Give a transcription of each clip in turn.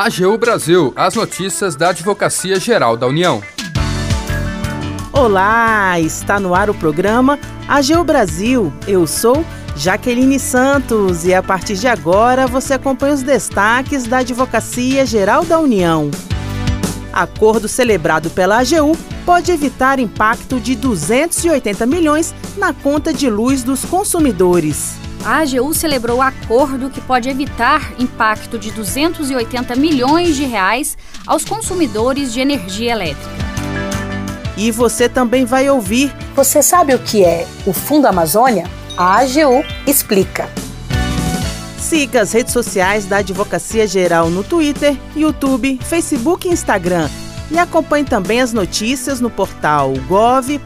AGU Brasil, as notícias da Advocacia Geral da União. Olá, está no ar o programa AGU Brasil. Eu sou Jaqueline Santos e a partir de agora você acompanha os destaques da Advocacia Geral da União. Acordo celebrado pela AGU pode evitar impacto de 280 milhões na conta de luz dos consumidores. A AGU celebrou acordo que pode evitar impacto de 280 milhões de reais aos consumidores de energia elétrica. E você também vai ouvir. Você sabe o que é o Fundo Amazônia? A AGU explica. Siga as redes sociais da Advocacia Geral no Twitter, YouTube, Facebook e Instagram. E acompanhe também as notícias no portal gov.br/agu.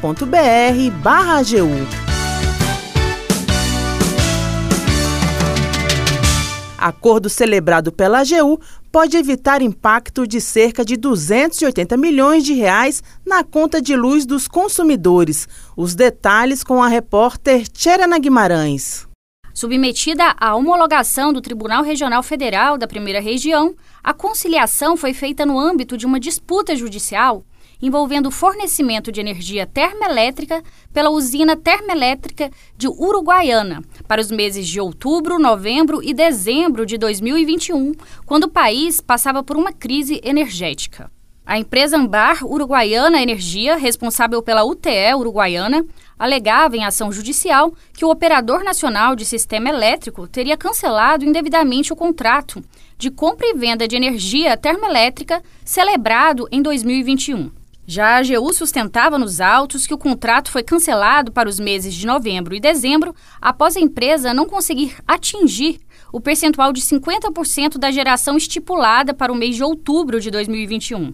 Acordo celebrado pela AGU pode evitar impacto de cerca de 280 milhões de reais na conta de luz dos consumidores. Os detalhes com a repórter Tcherana Guimarães. Submetida à homologação do Tribunal Regional Federal da Primeira Região, a conciliação foi feita no âmbito de uma disputa judicial envolvendo o fornecimento de energia termoelétrica pela usina termoelétrica de Uruguaiana para os meses de outubro, novembro e dezembro de 2021, quando o país passava por uma crise energética. A empresa Ambar Uruguaiana Energia, responsável pela UTE Uruguaiana, alegava em ação judicial que o operador nacional de sistema elétrico teria cancelado indevidamente o contrato de compra e venda de energia termoelétrica celebrado em 2021. Já a AGU sustentava nos autos que o contrato foi cancelado para os meses de novembro e dezembro após a empresa não conseguir atingir o percentual de 50% da geração estipulada para o mês de outubro de 2021.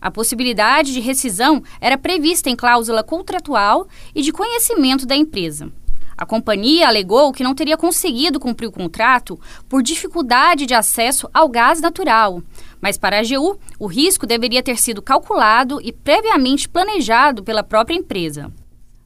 A possibilidade de rescisão era prevista em cláusula contratual e de conhecimento da empresa. A companhia alegou que não teria conseguido cumprir o contrato por dificuldade de acesso ao gás natural, mas para a AGU, o risco deveria ter sido calculado e previamente planejado pela própria empresa.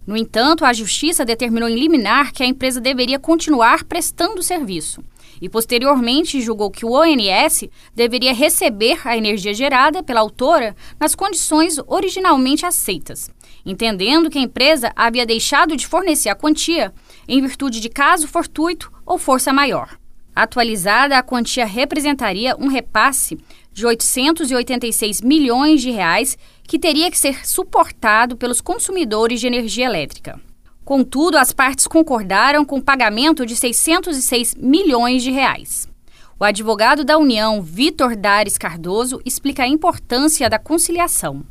No entanto, a Justiça determinou em liminar que a empresa deveria continuar prestando o serviço e, posteriormente, julgou que o ONS deveria receber a energia gerada pela autora nas condições originalmente aceitas, entendendo que a empresa havia deixado de fornecer a quantia em virtude de caso fortuito ou força maior. Atualizada, a quantia representaria um repasse de 886 milhões de reais que teria que ser suportado pelos consumidores de energia elétrica. Contudo, as partes concordaram com o pagamento de 606 milhões de reais. O advogado da União, Vitor Dares Cardoso, explica a importância da conciliação.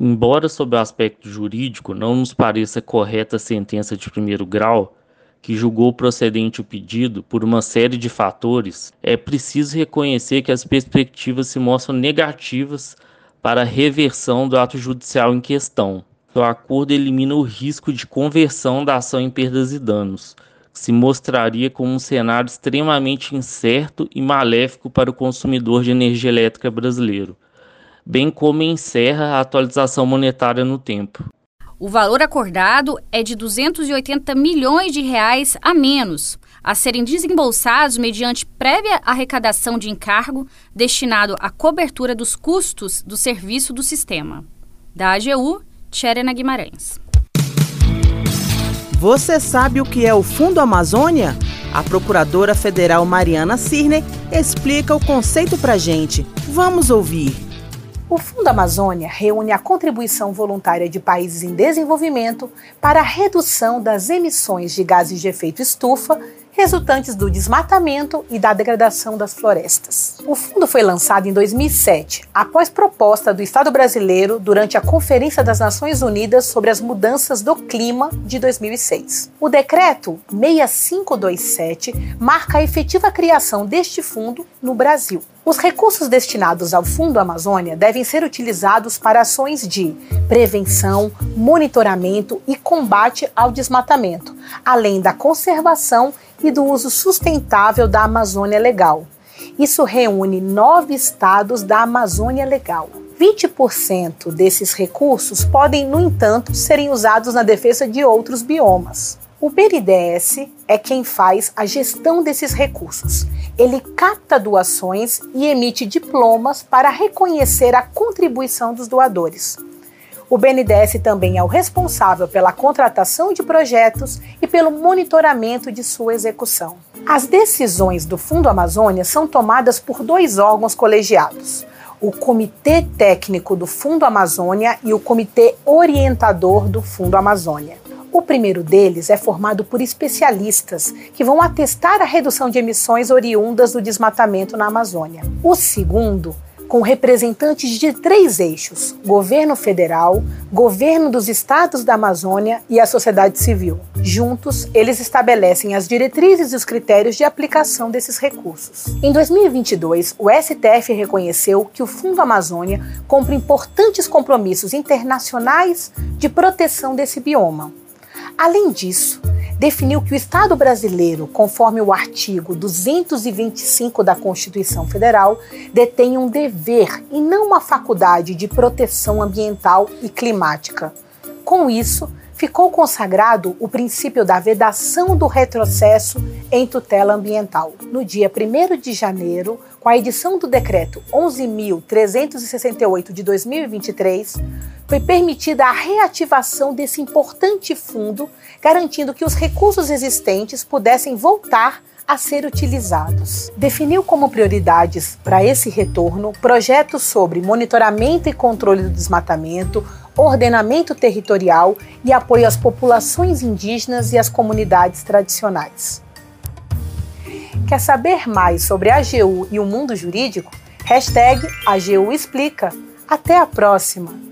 Embora, sob o aspecto jurídico, não nos pareça correta a sentença de primeiro grau, que julgou procedente o pedido por uma série de fatores, é preciso reconhecer que as perspectivas se mostram negativas para a reversão do ato judicial em questão. O acordo elimina o risco de conversão da ação em perdas e danos, que se mostraria como um cenário extremamente incerto e maléfico para o consumidor de energia elétrica brasileiro, bem como encerra a atualização monetária no tempo. O valor acordado é de 280 milhões de reais a menos, a serem desembolsados mediante prévia arrecadação de encargo destinado à cobertura dos custos do serviço do sistema. Da AGU, Tcherena Guimarães. Você sabe o que é o Fundo Amazônia? A procuradora federal Mariana Cirne explica o conceito pra gente. Vamos ouvir. O Fundo Amazônia reúne a contribuição voluntária de países em desenvolvimento para a redução das emissões de gases de efeito estufa resultantes do desmatamento e da degradação das florestas. O fundo foi lançado em 2007, após proposta do Estado brasileiro durante a Conferência das Nações Unidas sobre as Mudanças do Clima de 2006. O decreto 6527 marca a efetiva criação deste fundo no Brasil. Os recursos destinados ao Fundo Amazônia devem ser utilizados para ações de prevenção, monitoramento e combate ao desmatamento, além da conservação e do uso sustentável da Amazônia Legal. Isso reúne nove estados da Amazônia Legal. 20% desses recursos podem, no entanto, serem usados na defesa de outros biomas. O BNDES é quem faz a gestão desses recursos. Ele capta doações e emite diplomas para reconhecer a contribuição dos doadores. O BNDES também é o responsável pela contratação de projetos e pelo monitoramento de sua execução. As decisões do Fundo Amazônia são tomadas por dois órgãos colegiados: o Comitê Técnico do Fundo Amazônia e o Comitê Orientador do Fundo Amazônia. O primeiro deles é formado por especialistas que vão atestar a redução de emissões oriundas do desmatamento na Amazônia. O segundo com representantes de três eixos: governo federal, governo dos estados da Amazônia e a sociedade civil. Juntos, eles estabelecem as diretrizes e os critérios de aplicação desses recursos. Em 2022, o STF reconheceu que o Fundo Amazônia cumpre importantes compromissos internacionais de proteção desse bioma. Além disso, definiu que o Estado brasileiro, conforme o artigo 225 da Constituição Federal, detém um dever e não uma faculdade de proteção ambiental e climática. Com isso, ficou consagrado o princípio da vedação do retrocesso em tutela ambiental. No dia 1 de janeiro, com a edição do decreto 11.368 de 2023, foi permitida a reativação desse importante fundo, garantindo que os recursos existentes pudessem voltar a ser utilizados. Definiu como prioridades para esse retorno projetos sobre monitoramento e controle do desmatamento, ordenamento territorial e apoio às populações indígenas e às comunidades tradicionais. Quer saber mais sobre a AGU e o mundo jurídico? Hashtag AGU Explica. Até a próxima!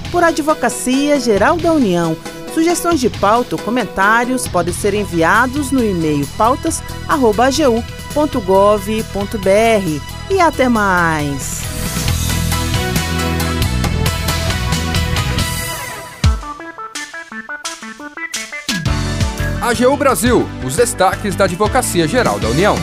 por Advocacia Geral da União. Sugestões de pauta ou comentários podem ser enviados no e-mail pautas.agu.gov.br. E até mais! AGU Brasil, os destaques da Advocacia Geral da União.